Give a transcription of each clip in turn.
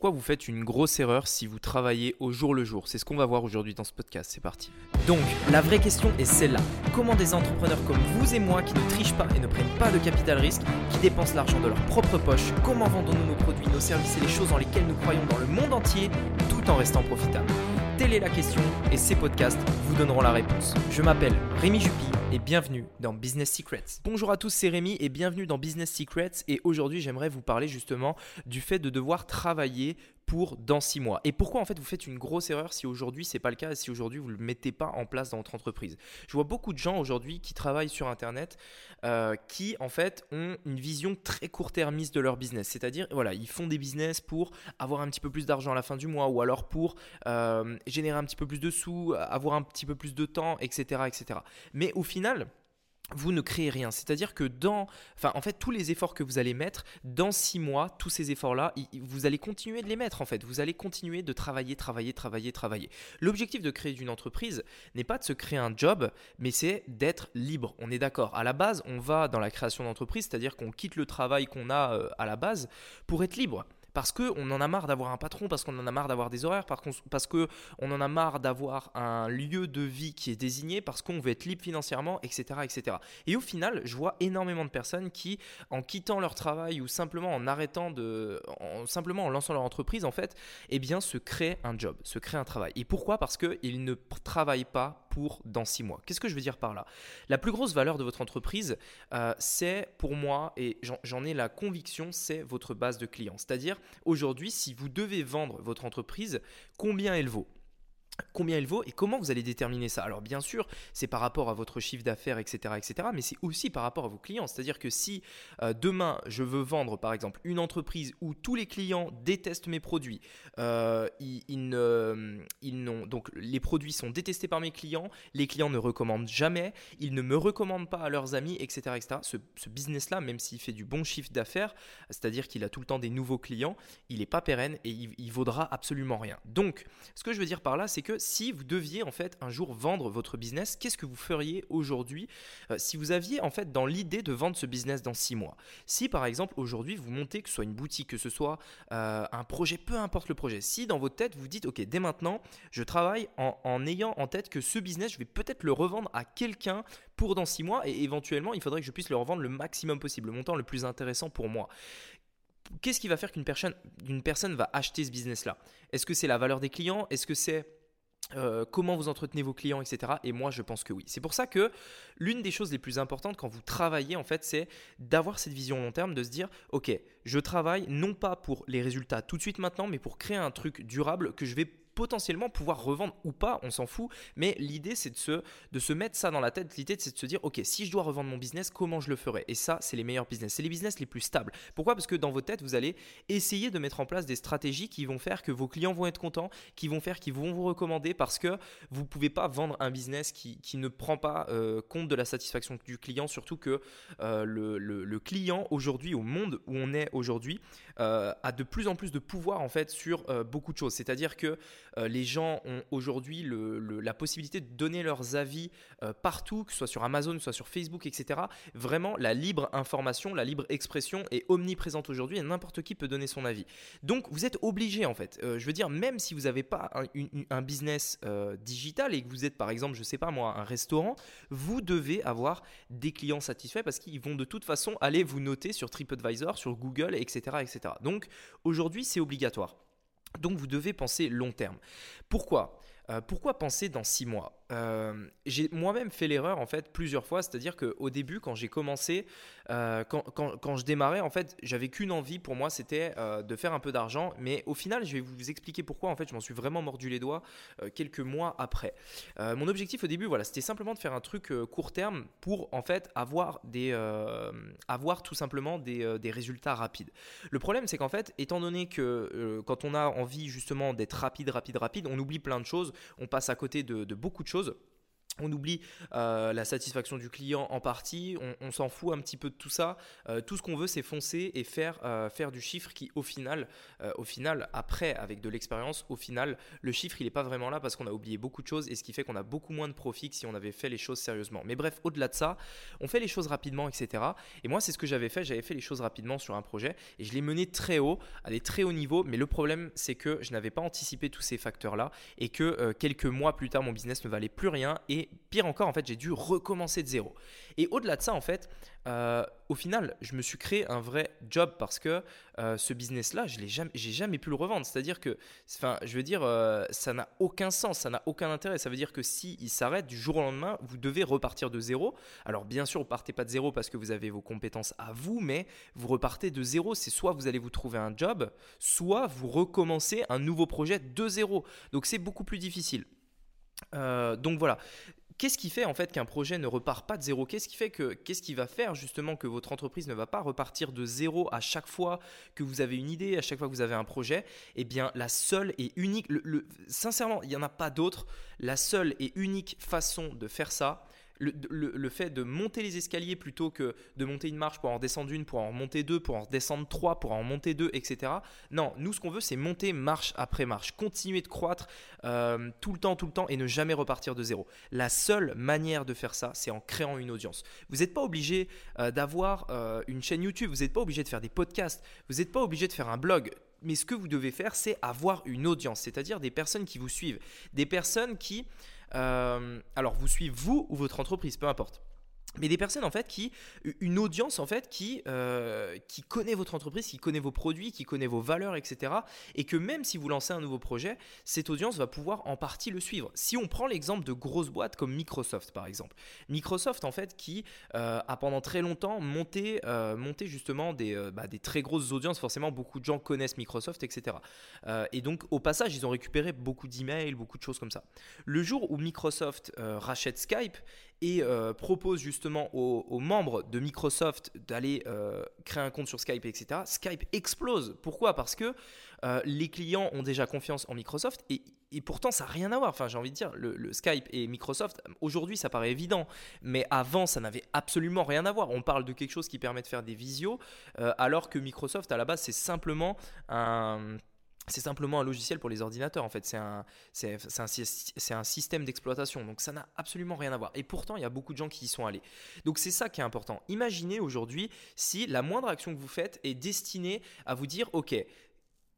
pourquoi vous faites une grosse erreur si vous travaillez au jour le jour? C'est ce qu'on va voir aujourd'hui dans ce podcast. C'est parti. Donc, la vraie question est celle-là. Comment des entrepreneurs comme vous et moi qui ne trichent pas et ne prennent pas de capital risque, qui dépensent l'argent de leur propre poche, comment vendons-nous nos produits, nos services et les choses dans lesquelles nous croyons dans le monde entier tout en restant profitables? Telle est la question et ces podcasts vous donneront la réponse. Je m'appelle Rémi Jupy et bienvenue dans Business Secrets. Bonjour à tous, c'est Rémi et bienvenue dans Business Secrets et aujourd'hui j'aimerais vous parler justement du fait de devoir travailler pour dans six mois. Et pourquoi en fait vous faites une grosse erreur si aujourd'hui c'est pas le cas et si aujourd'hui vous le mettez pas en place dans votre entreprise? Je vois beaucoup de gens aujourd'hui qui travaillent sur internet euh, qui en fait ont une vision très court-termiste de leur business. C'est-à-dire voilà ils font des business pour avoir un petit peu plus d'argent à la fin du mois ou alors pour euh, générer un petit peu plus de sous, avoir un petit peu plus de temps, etc. etc. Mais au final vous ne créez rien. C'est-à-dire que dans, en fait, tous les efforts que vous allez mettre, dans six mois, tous ces efforts-là, vous allez continuer de les mettre, en fait. Vous allez continuer de travailler, travailler, travailler, travailler. L'objectif de créer une entreprise n'est pas de se créer un job, mais c'est d'être libre. On est d'accord. À la base, on va dans la création d'entreprise, c'est-à-dire qu'on quitte le travail qu'on a euh, à la base pour être libre parce qu'on en a marre d'avoir un patron, parce qu'on en a marre d'avoir des horaires, parce qu'on en a marre d'avoir un lieu de vie qui est désigné, parce qu'on veut être libre financièrement, etc.. Et au final, je vois énormément de personnes qui, en quittant leur travail ou simplement en arrêtant de, simplement en lançant leur entreprise, en fait, eh bien, se créent un job, se créent un travail. Et pourquoi? Parce qu'ils ne travaillent pas pour dans six mois. Qu'est-ce que je veux dire par là? La plus grosse valeur de votre entreprise, euh, c'est pour moi, et j'en ai la conviction, c'est votre base de clients. C'est-à-dire, aujourd'hui, si vous devez vendre votre entreprise, combien elle vaut? Combien elle vaut et comment vous allez déterminer ça. Alors bien sûr, c'est par rapport à votre chiffre d'affaires, etc., etc., mais c'est aussi par rapport à vos clients. C'est-à-dire que si euh, demain je veux vendre par exemple une entreprise où tous les clients détestent mes produits, euh, ils, ils, donc les produits sont détestés par mes clients, les clients ne recommandent jamais, ils ne me recommandent pas à leurs amis, etc., etc. Ce, business-là, même s'il fait du bon chiffre d'affaires, c'est-à-dire qu'il a tout le temps des nouveaux clients, il n'est pas pérenne et il, il vaudra absolument rien. Donc, ce que je veux dire par là, c'est que si vous deviez en fait un jour vendre votre business, qu'est-ce que vous feriez aujourd'hui euh, si vous aviez en fait dans l'idée de vendre ce business dans six mois? Si par exemple aujourd'hui vous montez que ce soit une boutique, que ce soit euh, un projet, peu importe le projet, si dans votre tête vous dites ok dès maintenant je travaille en, ayant en tête que ce business je vais peut-être le revendre à quelqu'un pour dans six mois et éventuellement il faudrait que je puisse le revendre le maximum possible, le montant le plus intéressant pour moi. Qu'est-ce qui va faire qu'une personne, personne va acheter ce business-là? Est-ce que c'est la valeur des clients? Est-ce que c'est euh, comment vous entretenez vos clients, etc. Et moi, je pense que oui. C'est pour ça que l'une des choses les plus importantes quand vous travaillez, en fait, c'est d'avoir cette vision long terme, de se dire, ok, je travaille non pas pour les résultats tout de suite maintenant, mais pour créer un truc durable que je vais potentiellement pouvoir revendre ou pas, on s'en fout. Mais l'idée, c'est de se, de se mettre ça dans la tête. L'idée, c'est de se dire, ok, si je dois revendre mon business, comment je le ferai? Et ça, c'est les meilleurs business. C'est les business les plus stables. Pourquoi? Parce que dans vos têtes, vous allez essayer de mettre en place des stratégies qui vont faire que vos clients vont être contents, qui vont faire qu'ils vont vous recommander parce que vous ne pouvez pas vendre un business qui, qui ne prend pas euh, compte de la satisfaction du client, surtout que euh, le, le, client aujourd'hui, au monde où on est aujourd'hui, euh, a de plus en plus de pouvoir en fait sur beaucoup de choses. C'est-à-dire que euh, les gens ont aujourd'hui la possibilité de donner leurs avis euh, partout, que ce soit sur Amazon, que ce soit sur Facebook, etc. Vraiment, la libre information, la libre expression est omniprésente aujourd'hui et n'importe qui peut donner son avis. Donc, vous êtes obligé en fait. Euh, je veux dire, même si vous n'avez pas un, business digital et que vous êtes par exemple, je sais pas moi, un restaurant, vous devez avoir des clients satisfaits parce qu'ils vont de toute façon aller vous noter sur TripAdvisor, sur Google, etc. etc. Donc, aujourd'hui, c'est obligatoire. Donc vous devez penser long terme. Pourquoi? Euh, pourquoi penser dans six mois? Euh, J'ai moi-même fait l'erreur en fait plusieurs fois, c'est-à-dire qu'au début, quand j'ai commencé, euh, quand, je démarrais, en fait, j'avais qu'une envie pour moi, c'était de faire un peu d'argent. Mais au final, je vais vous expliquer pourquoi. En fait, je m'en suis vraiment mordu les doigts quelques mois après. mon objectif au début, voilà, c'était simplement de faire un truc court terme pour en fait avoir des, avoir tout simplement des, des, résultats rapides. Le problème, c'est qu'en fait, étant donné que quand on a envie justement d'être rapide, rapide, rapide, on oublie plein de choses on passe à côté de, beaucoup de choses. chose. On oublie euh, la satisfaction du client en partie, on, s'en fout un petit peu de tout ça. Euh, tout ce qu'on veut, c'est foncer et faire, euh, du chiffre qui, au final, au final, après, avec de l'expérience, au final, le chiffre, il n'est pas vraiment là parce qu'on a oublié beaucoup de choses et ce qui fait qu'on a beaucoup moins de profit que si on avait fait les choses sérieusement. Mais bref, au-delà de ça, on fait les choses rapidement, etc. Et moi, c'est ce que j'avais fait. J'avais fait les choses rapidement sur un projet et je l'ai mené très haut, à des très hauts niveaux. Mais le problème, c'est que je n'avais pas anticipé tous ces facteurs-là et que quelques mois plus tard, mon business ne valait plus rien et pire encore, en fait, j'ai dû recommencer de zéro. Et au-delà de ça, en fait, euh, au final, je me suis créé un vrai job parce que euh, ce business-là, je n'ai jamais, jamais pu le revendre. C'est-à-dire que, enfin, je veux dire, euh, ça n'a aucun sens, ça n'a aucun intérêt. Ça veut dire que si il s'arrête du jour au lendemain, vous devez repartir de zéro. Alors, bien sûr, vous partez pas de zéro parce que vous avez vos compétences à vous, mais vous repartez de zéro. C'est soit vous allez vous trouver un job, soit vous recommencez un nouveau projet de zéro. Donc, c'est beaucoup plus difficile. donc voilà, Qu'est-ce qui fait en fait qu'un projet ne repart pas de zéro? Qu'est-ce qui fait que qu'est-ce qui va faire justement que votre entreprise ne va pas repartir de zéro à chaque fois que vous avez une idée, à chaque fois que vous avez un projet? Eh bien, la seule et unique, sincèrement, il n'y en a pas d'autre. La seule et unique façon de faire ça, le, fait de monter les escaliers plutôt que de monter une marche pour en descendre une, pour en monter deux, pour en descendre trois, pour en monter deux, etc. Non, nous ce qu'on veut c'est monter marche après marche, continuer de croître euh, tout le temps, tout le temps et ne jamais repartir de zéro. La seule manière de faire ça, c'est en créant une audience. Vous n'êtes pas obligé euh, d'avoir euh, une chaîne YouTube, vous n'êtes pas obligé de faire des podcasts, vous n'êtes pas obligé de faire un blog mais ce que vous devez faire, c'est avoir une audience, c'est-à-dire des personnes qui vous suivent, des personnes qui euh, alors, vous suivez vous ou votre entreprise, peu importe mais des personnes en fait qui une audience en fait qui euh, qui connaît votre entreprise qui connaît vos produits qui connaît vos valeurs etc et que même si vous lancez un nouveau projet cette audience va pouvoir en partie le suivre. Si on prend l'exemple de grosses boîtes comme Microsoft par exemple. Microsoft en fait qui euh, a pendant très longtemps monté euh, monté justement des bah, des très grosses audiences. Forcément beaucoup de gens connaissent Microsoft etc et donc au passage ils ont récupéré beaucoup d'emails beaucoup de choses comme ça. Le jour où Microsoft rachète Skype et euh, propose justement aux, membres de Microsoft d'aller euh, créer un compte sur Skype, etc., Skype explose. Pourquoi? Parce que euh, les clients ont déjà confiance en Microsoft et, pourtant ça n'a rien à voir. Enfin, j'ai envie de dire, le, Skype et Microsoft, aujourd'hui ça paraît évident, mais avant ça n'avait absolument rien à voir. On parle de quelque chose qui permet de faire des visios, alors que Microsoft à la base c'est simplement un c'est simplement un logiciel pour les ordinateurs en fait, c'est un, un, système d'exploitation, donc ça n'a absolument rien à voir. Et pourtant, il y a beaucoup de gens qui y sont allés. Donc c'est ça qui est important. Imaginez aujourd'hui si la moindre action que vous faites est destinée à vous dire, ok,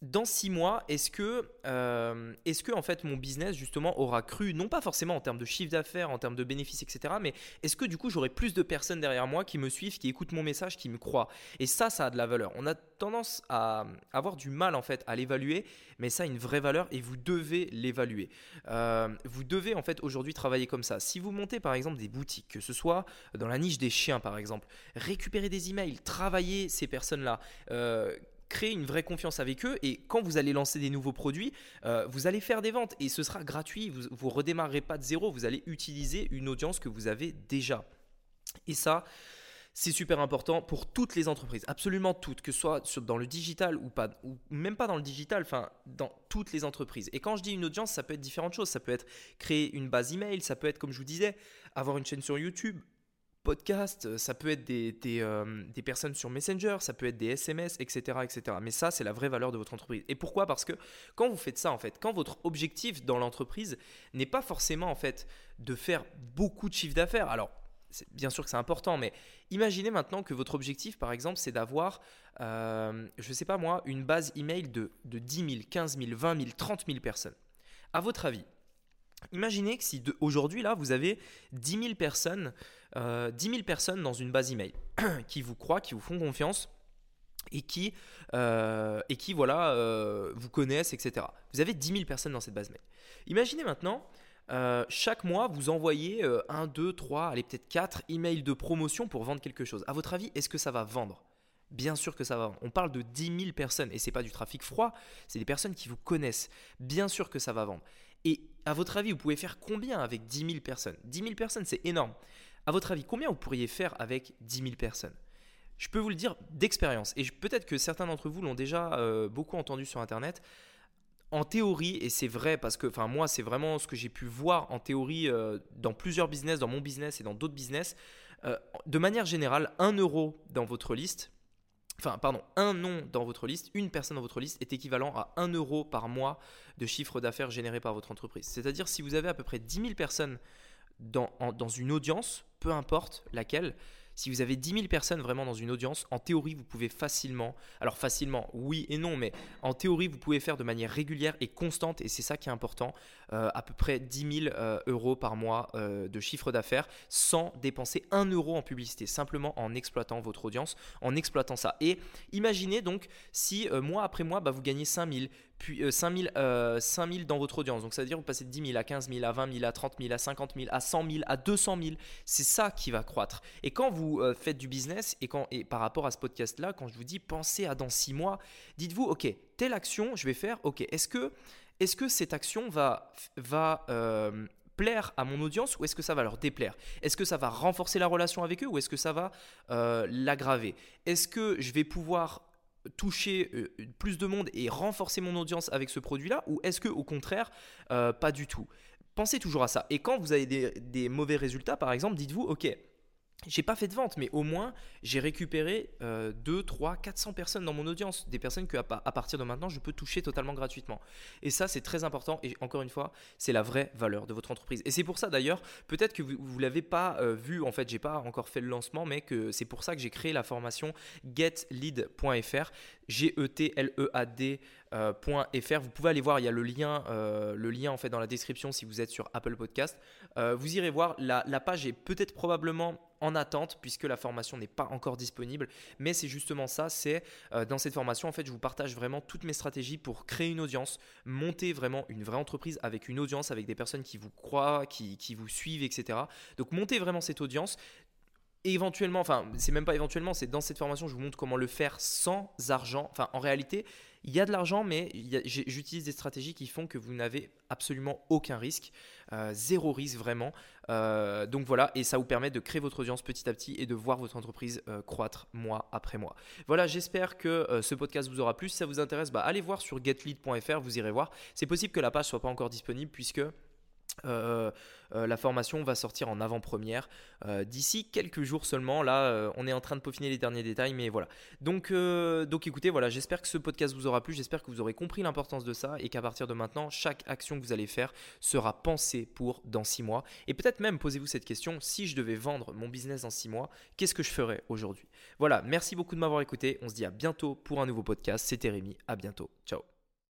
dans six mois, est-ce que, euh, est-ce que en fait mon business justement aura cru, non pas forcément en termes de chiffre d'affaires, en termes de bénéfices, etc., mais est-ce que du coup j'aurai plus de personnes derrière moi qui me suivent, qui écoutent mon message, qui me croient? Et ça, ça a de la valeur. On a tendance à avoir du mal en fait à l'évaluer, mais ça a une vraie valeur et vous devez l'évaluer. Euh, vous devez en fait aujourd'hui travailler comme ça. Si vous montez par exemple des boutiques, que ce soit dans la niche des chiens par exemple, récupérer des emails, travailler ces personnes-là. Euh, créer une vraie confiance avec eux. Et quand vous allez lancer des nouveaux produits, euh, vous allez faire des ventes. Et ce sera gratuit, vous ne redémarrerez pas de zéro, vous allez utiliser une audience que vous avez déjà. Et ça, c'est super important pour toutes les entreprises, absolument toutes, que ce soit dans le digital ou pas, ou même pas dans le digital, enfin dans toutes les entreprises. Et quand je dis une audience, ça peut être différentes choses. Ça peut être créer une base email, ça peut être, comme je vous disais, avoir une chaîne sur YouTube, podcast, euh, ça peut être des, euh, des, personnes sur Messenger, ça peut être des SMS, etc. etc. Mais ça, c'est la vraie valeur de votre entreprise. Et pourquoi? Parce que quand vous faites ça, en fait, quand votre objectif dans l'entreprise n'est pas forcément en fait de faire beaucoup de chiffre d'affaires, alors bien sûr que c'est important, mais imaginez maintenant que votre objectif, par exemple, c'est d'avoir, euh, je ne sais pas moi, une base email de, de 10 000, 15 000, 20 000, 30 000 personnes. À votre avis, Imaginez que si aujourd'hui, là, vous avez 10 000 personnes, euh, personnes dans une base email qui vous croient, qui vous font confiance et qui, euh, et qui voilà, euh, vous connaissent, etc. Vous avez 10 000 personnes dans cette base mail. Imaginez maintenant, chaque mois, vous envoyez 1, 2, 3, allez peut-être 4 emails de promotion pour vendre quelque chose. À votre avis, est-ce que ça va vendre? Bien sûr que ça va. vendre. On parle de 10 000 personnes et c'est pas du trafic froid, c'est des personnes qui vous connaissent. Bien sûr que ça va vendre. À votre avis, vous pouvez faire combien avec 10 000 personnes? 10 000 personnes, c'est énorme. À votre avis, combien vous pourriez faire avec 10 000 personnes? Je peux vous le dire d'expérience, et peut-être que certains d'entre vous l'ont déjà euh, beaucoup entendu sur Internet. en théorie, et c'est vrai parce que enfin moi c'est vraiment ce que j'ai pu voir en théorie euh, dans plusieurs business, dans mon business et dans d'autres business, euh, de manière générale, un euro dans votre liste, enfin pardon, un nom dans votre liste, une personne dans votre liste est équivalent à 1 euro par mois de chiffre d'affaires généré par votre entreprise. C'est-à-dire si vous avez à peu près 10 000 personnes dans, dans une audience, peu importe laquelle, si vous avez 10 000 personnes vraiment dans une audience, en théorie, vous pouvez facilement, alors facilement, oui et non, mais en théorie, vous pouvez faire de manière régulière et constante, et c'est ça qui est important, euh, à peu près 10 000 euh, euros par mois euh, de chiffre d'affaires sans dépenser 1 euro en publicité, simplement en exploitant votre audience, en exploitant ça. Et imaginez donc si mois après mois, bah, vous gagnez 5 000, puis 5 000, 5 000 dans votre audience. Donc ça veut dire vous passez de 10 000 à 15 000, à 20 000, à 30 000, à 50 000, à 100 000, à 200 000. C'est ça qui va croître. Et quand vous euh, faites du business et, quand, et par rapport à ce podcast-là, quand je vous dis pensez à dans six mois, dites-vous, ok, telle action, je vais faire, ok, est-ce que, est que cette action va, va euh, plaire à mon audience ou est-ce que ça va leur déplaire? Est-ce que ça va renforcer la relation avec eux ou est-ce que ça va euh, l'aggraver? Est-ce que je vais pouvoir toucher plus de monde et renforcer mon audience avec ce produit-là ou est-ce que au contraire pas du tout? Pensez toujours à ça. Et quand vous avez des, des mauvais résultats, par exemple, dites-vous, ok, j'ai pas fait de vente, mais au moins j'ai récupéré 2, 3, 400 personnes dans mon audience, des personnes que à, partir de maintenant je peux toucher totalement gratuitement. Et ça c'est très important et encore une fois c'est la vraie valeur de votre entreprise. Et c'est pour ça d'ailleurs, peut-être que vous, ne l'avez pas euh, vu, en fait j'ai pas encore fait le lancement, mais que c'est pour ça que j'ai créé la formation getlead.fr, G-E-T-L-E-A-D. Euh. Vous pouvez aller voir, il y a le lien, euh, le lien en fait dans la description si vous êtes sur Apple Podcast. vous irez voir, la, la page est peut-être probablement en attente puisque la formation n'est pas encore disponible. Mais c'est justement ça, c'est euh, dans cette formation, en fait, je vous partage vraiment toutes mes stratégies pour créer une audience, monter vraiment une vraie entreprise avec une audience, avec des personnes qui vous croient, qui, qui vous suivent, etc. Donc monter vraiment cette audience, éventuellement, enfin, c'est même pas éventuellement, c'est dans cette formation, je vous montre comment le faire sans argent. Enfin, en réalité, il y a de l'argent, mais j'utilise des stratégies qui font que vous n'avez absolument aucun risque, euh, zéro risque vraiment. Euh, donc voilà, et ça vous permet de créer votre audience petit à petit et de voir votre entreprise euh, croître mois après mois. Voilà, j'espère que ce podcast vous aura plu. Si ça vous intéresse, bah, allez voir sur getlead.fr, vous irez voir. C'est possible que la page soit pas encore disponible puisque euh, euh, la formation va sortir en avant-première euh, d'ici quelques jours seulement. Là, on est en train de peaufiner les derniers détails, mais voilà. Donc, donc écoutez, voilà, j'espère que ce podcast vous aura plu. J'espère que vous aurez compris l'importance de ça et qu'à partir de maintenant, chaque action que vous allez faire sera pensée pour dans six mois. Et peut-être même posez-vous cette question si je devais vendre mon business dans six mois, qu'est-ce que je ferais aujourd'hui? Voilà, merci beaucoup de m'avoir écouté. On se dit à bientôt pour un nouveau podcast. C'était Rémi. À bientôt. Ciao.